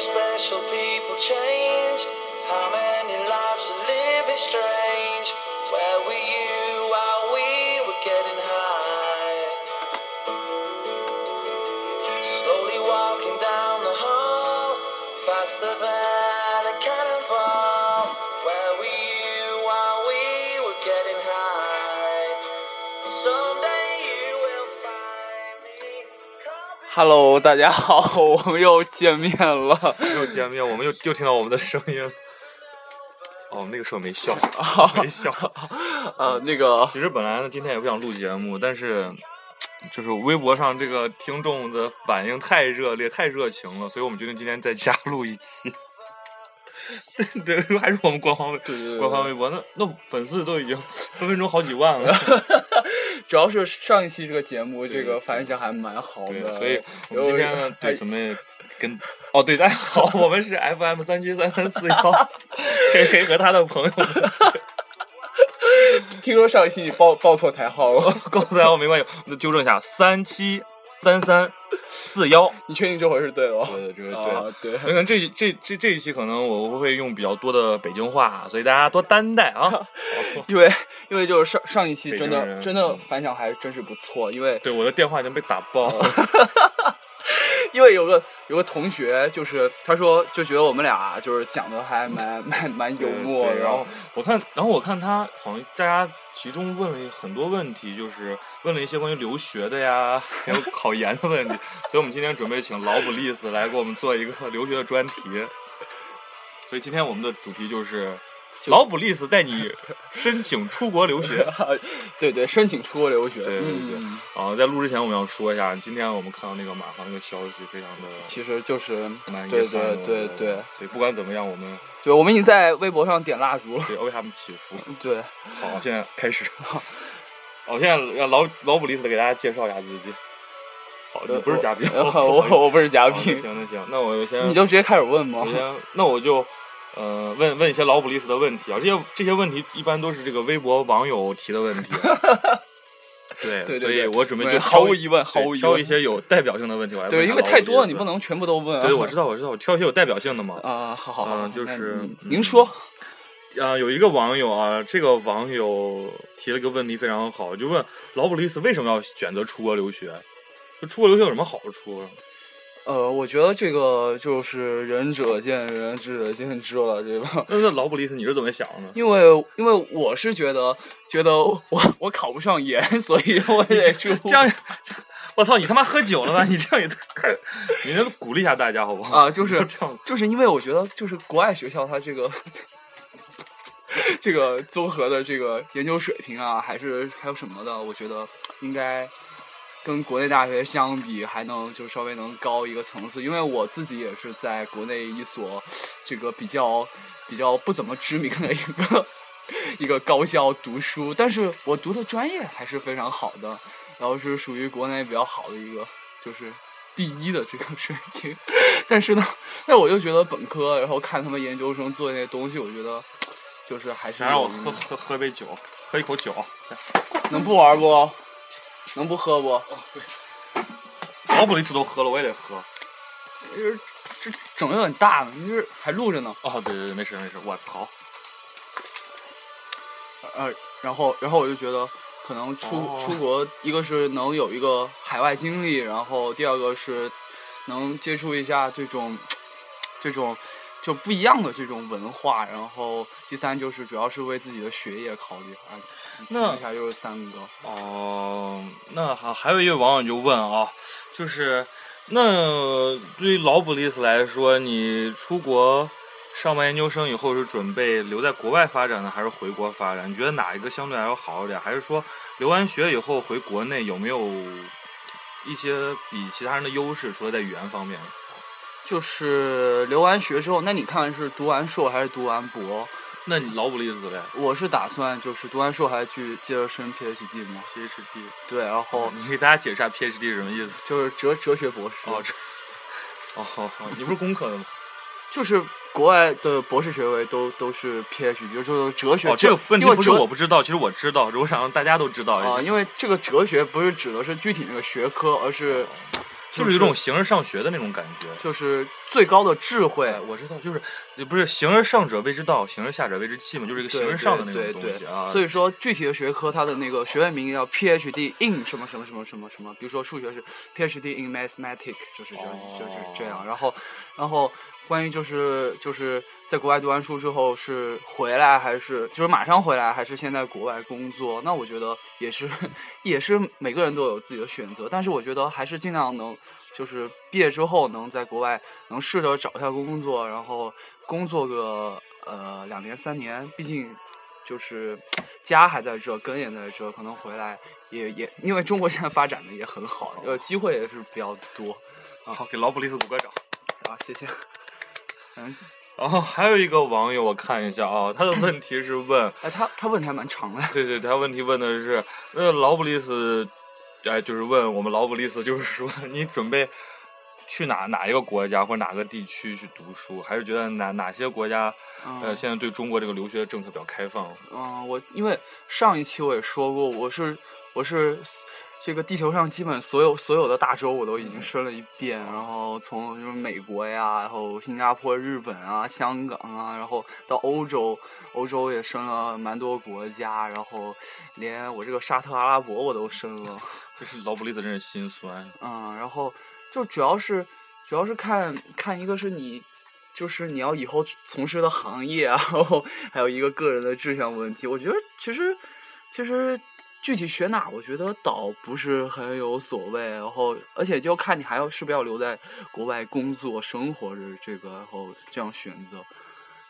special people change? How many lives are living strange? Where were you Hello，大家好，我们又见面了。又见面，我们又又听到我们的声音。哦，那个时候没笑，没笑。呃，那个其实本来呢，今天也不想录节目，但是就是微博上这个听众的反应太热烈、太热情了，所以我们决定今天再加录一期。对，还是我们官方微官方微博，那那粉丝都已经分分钟好几万了。主要是上一期这个节目，这个反响还蛮好对，的，所以我们今天呢，对准备跟哦，对，大家好，我们是 FM 三七三三四幺，黑黑和他的朋友们。听说上一期你报报错台号了，告诉大家我没关系，那纠正一下，三七三三四幺。你确定这回是对的吗？对，这个啊，对，可能这这这这一期可能我会用比较多的北京话，所以大家多担待啊。因为因为就是上上一期真的真的反响还真是不错，因为对，我的电话已经被打爆了。因为有个有个同学就是他说就觉得我们俩就是讲的还蛮蛮蛮幽默的，然后我看，然后我看他好像大家其中问了很多问题，就是问了一些关于留学的呀，还有 考研的问题，所以我们今天准备请劳布利斯来给我们做一个留学的专题。所以今天我们的主题就是劳布利斯带你申请出国留学。对对，申请出国留学，对对对嗯，啊，在录之前我们要说一下，今天我们看到那个马航那个消息，非常的其实就是蛮遗对憾的对对对，所以不管怎么样，我们对，我们已经在微博上点蜡烛了，对为他们祈福。对，好，现在开始。好，现在让劳劳布利斯给大家介绍一下自己。好，你不是嘉宾，我我不是嘉宾那，行那行，那我就先，你就直接开始问吗我？先，那我就，呃，问问一些老布里斯的问题啊。这些这些问题一般都是这个微博网友提的问题。对，对对所以我准备就毫无疑问毫无疑问挑一些有代表性的问题我来问对，因为太多了，你不能全部都问啊。对，我知道，我知道，我挑一些有代表性的嘛。啊，好好好，嗯就是您说，啊、有一个网友啊，这个网友提了一个问题非常好，就问劳布里斯为什么要选择出国留学？就出国留学有什么好处啊？呃，我觉得这个就是仁者见仁，智者见智了，对吧？那那劳布里斯你是怎么想的？因为因为我是觉得觉得我我考不上研，所以我也就这样，我操，你他妈喝酒了吧？你这样也太，你能鼓励一下大家好不好？啊，就是。就是因为我觉得就是国外学校它这个 这个综合的这个研究水平啊，还是还有什么的，我觉得应该跟国内大学相比，还能就稍微能高一个层次。因为我自己也是在国内一所这个比较比较不怎么知名的一个 一个高校读书，但是我读的专业还是非常好的，然后是属于国内比较好的一个，就是第一的这个水平。但是呢，但我就觉得本科，然后看他们研究生做那些东西，我觉得就是还是想让我喝喝喝杯酒，喝一口酒。能不玩不？能不喝不？劳布里斯都喝了，我也得喝。就是这整的有点大呢，你这还录着呢。哦，对对对，没事没事。我操！呃，然后然后我就觉得，可能出、哦出国，一个是能有一个海外经历，然后第二个是能接触一下这种这种就不一样的这种文化，然后第三就是主要是为自己的学业考虑啊。那一下就是三个。哦，那还还有一位网友就问啊，就是那对于老布利斯来说，你出国上完研究生以后是准备留在国外发展呢，还是回国发展？你觉得哪一个相对来说好一点？还是说留完学以后回国内有没有一些比其他人的优势？除了在语言方面，就是留完学之后，那你看是读完硕还是读完博？那你劳布利斯嘞我是打算就是读完硕还去接着升 PhD 嘛。？PhD，对，然后你给大家解释下 PhD 是什么意思？就是哲哲学博士。哦，这，哦好好，你不是工科的吗？就是国外的博士学位都都是 PhD，就是哲学。哦，这个问题不是我不知道，其实我知道，我想让大家都知道。啊，因为这个哲学不是指的是具体那个学科，而是就是有一种形而上学的那种感觉。就是最高的智慧，，我知道，就是也不是形而上者谓之道，形而下者谓之器嘛，就是一个形而上的那种东西啊。所以说，具体的学科它的那个学位名叫 PhD in 什么什么什么什么什么，比如说数学是 PhD in Mathematics，就是这样、就是这样。然后，然后关于就是就是在国外读完书之后是回来还是就是马上回来，还是先在国外工作？那我觉得也是也是每个人都有自己的选择，但是我觉得还是尽量能就是毕业之后能在国外能试着找一下工作，然后工作个呃两年三年，毕竟就是家还在这，根也在这，可能回来也也因为中国现在发展的也很好，呃，机会也是比较多好，给劳布利斯鼓个掌。啊，谢谢。嗯，然后还有一个网友，我看一下啊，他的问题是问，哎，他他问题还蛮长的。对对，他问题问的是，那劳布利斯，哎，就是问我们劳布利斯，就是说你准备去哪哪一个国家或者哪个地区去读书，还是觉得哪哪些国家，呃，嗯现在对中国这个留学政策比较开放？嗯，我因为上一期我也说过，我是我是这个地球上基本所有所有的大洲我都已经申了一遍，然后从什么美国呀，然后新加坡、日本啊、香港啊，然后到欧洲，欧洲也申了蛮多国家，然后连我这个沙特阿拉伯我都申了。就是劳布利的真是心酸。嗯，然后就主要是主要是看看一个是你，就是你要以后从事的行业啊，然后还有一个个人的志向问题。我觉得其实其实具体学哪，我觉得倒不是很有所谓。然后而且就看你还要是不是要留在国外工作生活的这个，然后这样选择。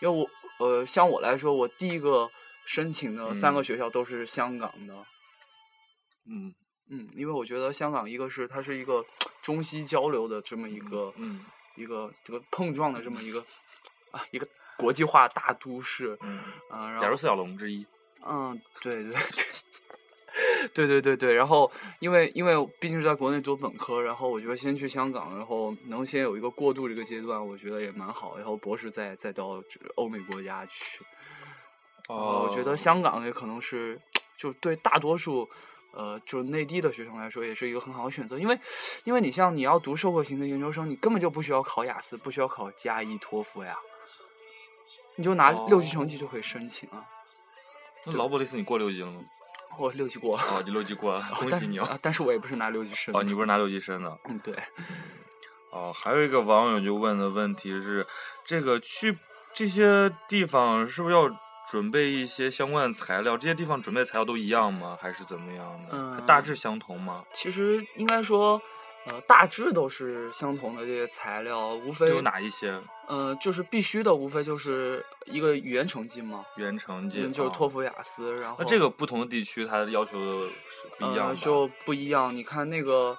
因为我呃，像我来说，我第一个申请的三个嗯学校都是香港的。嗯嗯，因为我觉得香港一个是它是一个中西交流的这么一个、嗯一个这个碰撞的这么一个啊一个国际化大都市，嗯，嗯、然后亚洲四小龙之一。嗯，对对对。对对对对，然后因为因为毕竟是在国内读本科，然后我觉得先去香港，然后能先有一个过渡这个阶段，我觉得也蛮好。然后博士再再到欧美国家去，呃，我觉得香港也可能是，就对大多数，呃，就是内地的学生来说，也是一个很好的选择。因为，因为你像你要读授课型的研究生，你根本就不需要考雅思，不需要考加一托福呀，你就拿六级成绩就可以申请啊。那劳布里斯你过六级了吗？我六级过了，哦，你六级过了，恭喜你哦！啊！但是我也不是拿六级申的。哦，你不是拿六级申的。嗯，对。哦，还有一个网友就问的问题是，这个去这些地方是不是要准备一些相关的材料？这些地方准备材料都一样吗？还是怎么样的？嗯大致相同吗？其实应该说，呃，大致都是相同的这些材料，无非有哪一些？呃，就是必须的，无非就是一个语言成绩嘛，语言成绩嗯，就是啊托福、雅思，然后那这个不同的地区它要求的是不一样呃，就不一样。你看那个，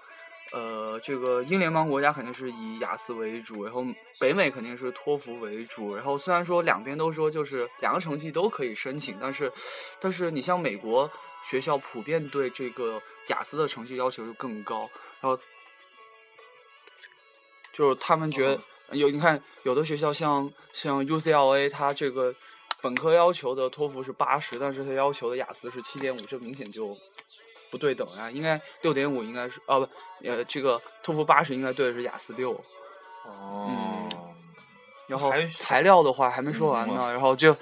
呃，这个英联邦国家肯定是以雅思为主，然后北美肯定是托福为主。然后虽然说两边都说就是两个成绩都可以申请，但是，但是你像美国学校普遍对这个雅思的成绩要求就更高，然后就是他们觉得、嗯有你看有的学校像像 UCLA，它这个本科要求的托福是八十，但是它要求的雅思是七点五，这明显就不对等啊！应该六点五应该是哦不，呃，这个托福八十应该对的是雅思六。哦，然后材料的话还没说完嗯呢，然后就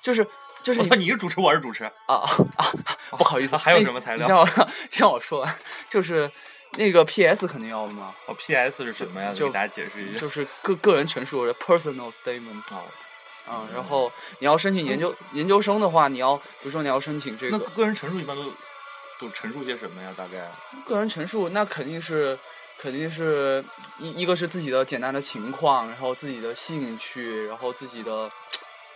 就是就是我操，你是主持，我是主持。啊啊啊！不好意思，还有什么材料你让我让我说完，就是那个 PS 肯定要的嘛，哦，PS 是什么呀？就给大家解释一下。就是个个人陈述 personal statement。哦，嗯，然后你要申请研究研究生的话，你要比如说你要申请这那个个人陈述一般都都陈述些什么呀？大概？个人陈述，那肯定是肯定是一一个是自己的简单的情况，然后自己的兴趣，然后自己的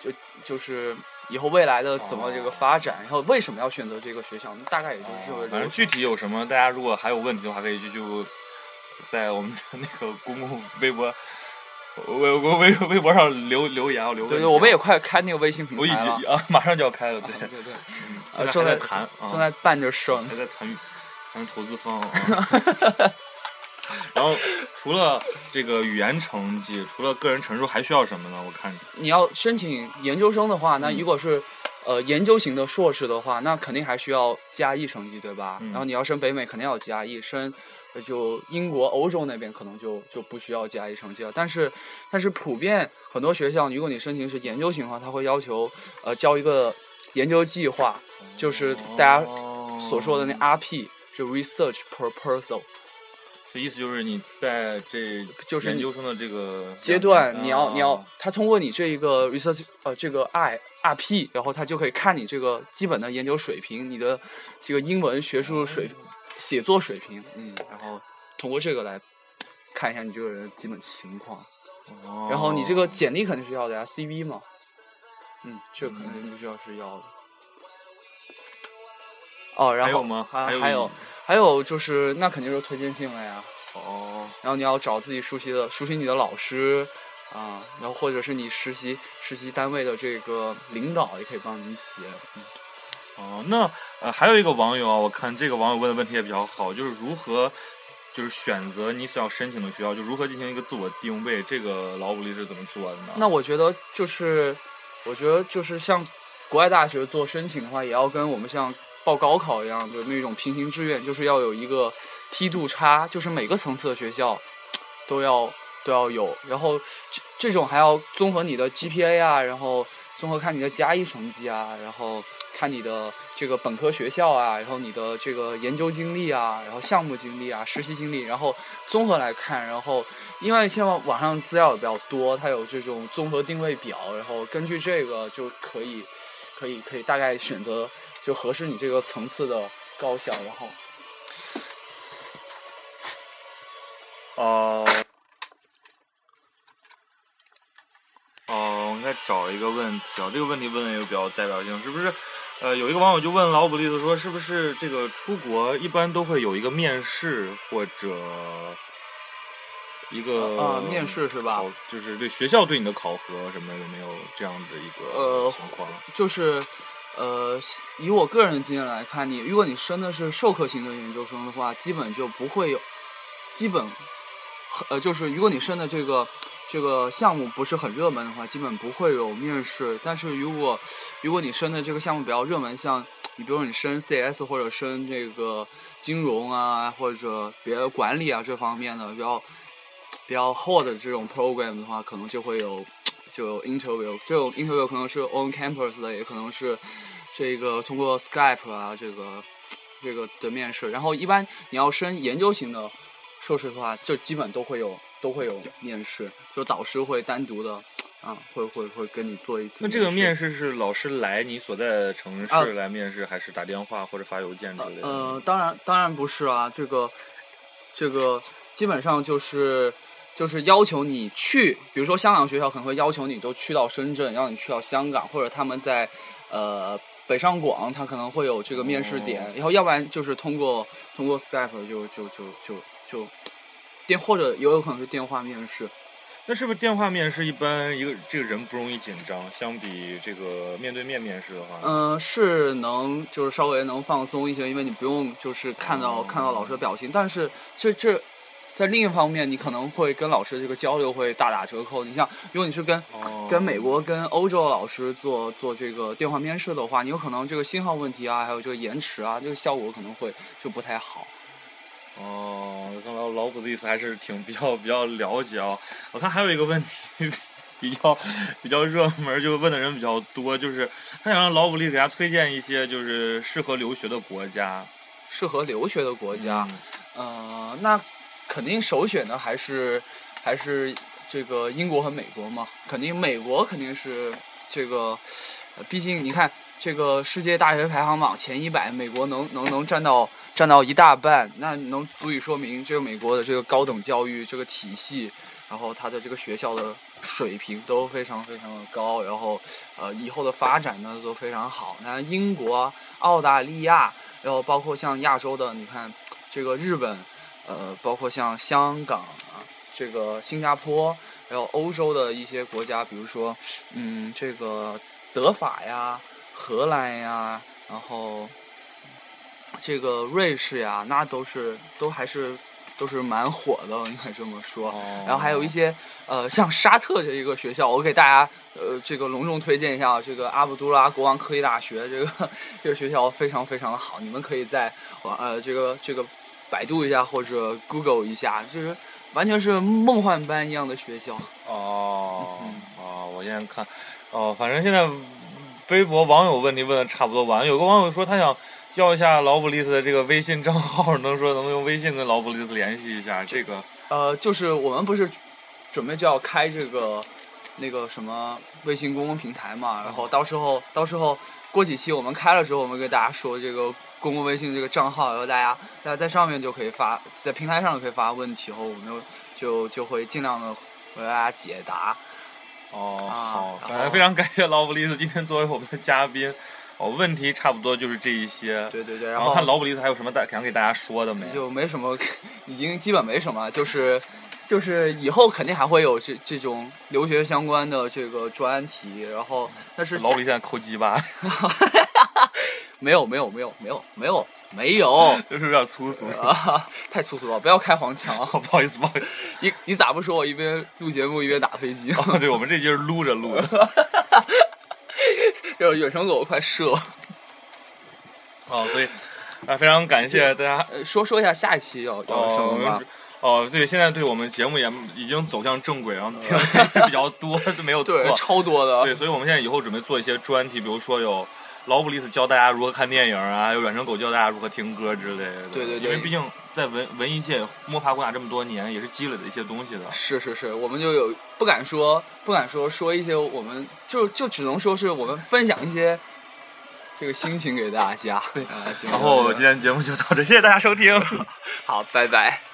就就是以后未来的怎么这个发展，然后为什么要选择这个学校，大概也就是这个。哦反正具体有什么，大家如果还有问题的话，可以继续在我们的那个公共微博、微微微微博上留留言啊，留问对对，我们也快开那个微信平我已台了经。啊，马上就要开了，对啊，对对，嗯正在谈啊，正在办着事儿呢还。在谈谈投资方 啊。然后除了这个语言成绩，除了个人陈述，还需要什么呢？我看你要申请研究生的话，那嗯如果是、呃研究型的硕士的话，那肯定还需要加一成绩，对吧？嗯然后你要升北美，肯定要加一；升呃就英国、欧洲那边可能就就不需要 GRE 成绩了。但是但是普遍很多学校，如果你申请是研究型的话，他会要求呃交一个研究计划，就是大家所说的那 RP，就 Research Proposal。这意思就是你在这就是研究生的这个阶段，你要你要啊，他通过你这一个 research 呃这个 I R P，然后他就可以看你这个基本的研究水平，你的这个英文学术水写作水平，嗯，然后通过这个来看一下你这个人的基本情况，哦然后你这个简历肯定是要的呀，CV 嘛，嗯，这个肯定是要是要的。哦，然后还有吗还还还有还有就是那肯定是推荐信了呀。哦，然后你要找自己熟悉的、熟悉你的老师啊，然后或者是你实习实习单位的这个领导也可以帮你写。嗯哦，那呃还有一个网友啊，我看这个网友问的问题也比较好，就是如何就是选择你所要申请的学校，就如何进行一个自我定位，这个老武力是怎么做的呢？那我觉得就是，我觉得就是像国外大学做申请的话，也要跟我们像报高考一样的那种平行志愿，就是要有一个梯度差，就是每个层次的学校都要都要有，然后这这种还要综合你的 GPA 啊，然后综合看你的加一成绩啊，然后看你的这个本科学校啊，然后你的这个研究经历啊，然后项目经历啊，实习经历，然后综合来看，然后因为现在网上资料也比较多，它有这种综合定位表，然后根据这个就可以可以可以大概选择就合适你这个层次的高校，然后哦、哦，我应该找一个问题啊，这个问题问的也比较代表性，是不是？呃，有一个网友就问老卜利斯说，是不是这个出国一般都会有一个面试或者一个呃面试是吧就是对学校对你的考核什么有没有这样的一个呃情况？就是，呃，以我个人的经验来看，你如果你申的是授课型的研究生的话，基本就不会有，基本，呃，就是如果你申的这个这个项目不是很热门的话，基本不会有面试。但是如果如果你申的这个项目比较热门，像你比如说你申 CS 或者申这个金融啊，或者别的管理啊这方面的比较比较 hot 的这种 program 的话，可能就会有就 interview，这种 interview 可能是 on campus 的，也可能是这个通过 Skype 啊这个这个的面试。然后一般你要升研究型的硕士的话，就基本都会有都会有面试，就导师会单独的啊会会会跟你做一次。那这个面试。是老师来你所在的城啊市来面试，还是打电话或者发邮件之类的？呃，当然当然不是啊，这个这个基本上就是就是要求你去，比如说香港学校可能会要求你都去到深圳，让你去到香港，或者他们在呃北上广，他可能会有这个面试点，哦然后要不然就是通过通过 Skype 就就就就就电或者也有可能是电话面试。那是不是电话面试一般一个这个人不容易紧张？相比这个面对面面试的话，嗯、是能就是稍微能放松一些，因为你不用就是看到、哦看到老师的表情，但是这这在另一方面，你可能会跟老师这个交流会大打折扣。你像如果你是跟、哦跟美国、跟欧洲的老师做做这个电话面试的话，你有可能这个信号问题啊，还有这个延迟啊，这个效果可能会就不太好。哦，看来老古的意思还是挺比较比较了解啊。我看还有一个问题比较比较热门，就问的人比较多，就是他想让老古力给他推荐一些就是适合留学的国家。适合留学的国家，嗯呃，那肯定首选的还是还是这个英国和美国嘛，肯定美国肯定是这个，毕竟你看这个世界大学排行榜前一百，美国能能能占到占到一大半，那能足以说明这个美国的这个高等教育这个体系，然后它的这个学校的水平都非常非常的高，然后呃以后的发展呢都非常好。那英国、澳大利亚。然后包括像亚洲的，你看这个日本，呃，包括像香港啊，这个新加坡，还有欧洲的一些国家，比如说，嗯，这个德法呀、荷兰呀，然后这个瑞士呀，那都是都还是都是蛮火的，应该这么说。哦然后还有一些呃，像沙特这一个学校，我给大家呃这个隆重推荐一下啊这个阿卜杜拉国王科技大学，这个 这个学校非常非常的好，你们可以在网呃这个这个百度一下或者 Google 一下，就是完全是梦幻般一样的学校。哦嗯哦，我现在看，哦，反正现在微博网友问题问的差不多完，有个网友说他想要一下劳布利斯的这个微信账号，能说能不能用微信跟劳布利斯联系一下？这个呃，就是我们不是准备就要开这个那个什么微信公共平台嘛，然后到时候到时候过几期我们开了之后，我们给大家说这个公共微信这个账号，然后大家大家在上面就可以发，在平台上就可以发问题，然后我们就就就会尽量的为大家解答。哦啊好，反正非常感谢劳布利斯今天作为我们的嘉宾。哦，问题差不多就是这一些。对对对，然然后看劳布利斯还有什么大想给大家说的没？就没什么，已经基本没什么，就是就是以后肯定还会有这这种留学相关的这个专题，然后但是劳布现在抠鸡巴 没有没有没有没有没有没有就是有点粗俗。啊，太粗俗了，不要开黄腔。不好意思，不好意思。你你咋不说我一边录节目一边打飞机？哦，对，我们这就是撸着录的。这远程狗快射！哦，所以啊，非常感谢大家。呃，说说一下下一期要要什么吧？哦，对，现在对我们节目也已经走向正轨，然后听的也 比较多，就 没有错。对，超多的。对，所以我们现在以后准备做一些专题，比如说有劳布利斯教大家如何看电影啊，还有远程狗教大家如何听歌之类的。对对对因为毕竟在文文艺界摸爬滚打这么多年，也是积累了一些东西的。是是是，我们就有不敢说，不敢说说一些我们就就只能说是我们分享一些这个心情给大家。对，啊，然后今天节目就到这，谢谢大家收听。好，拜拜。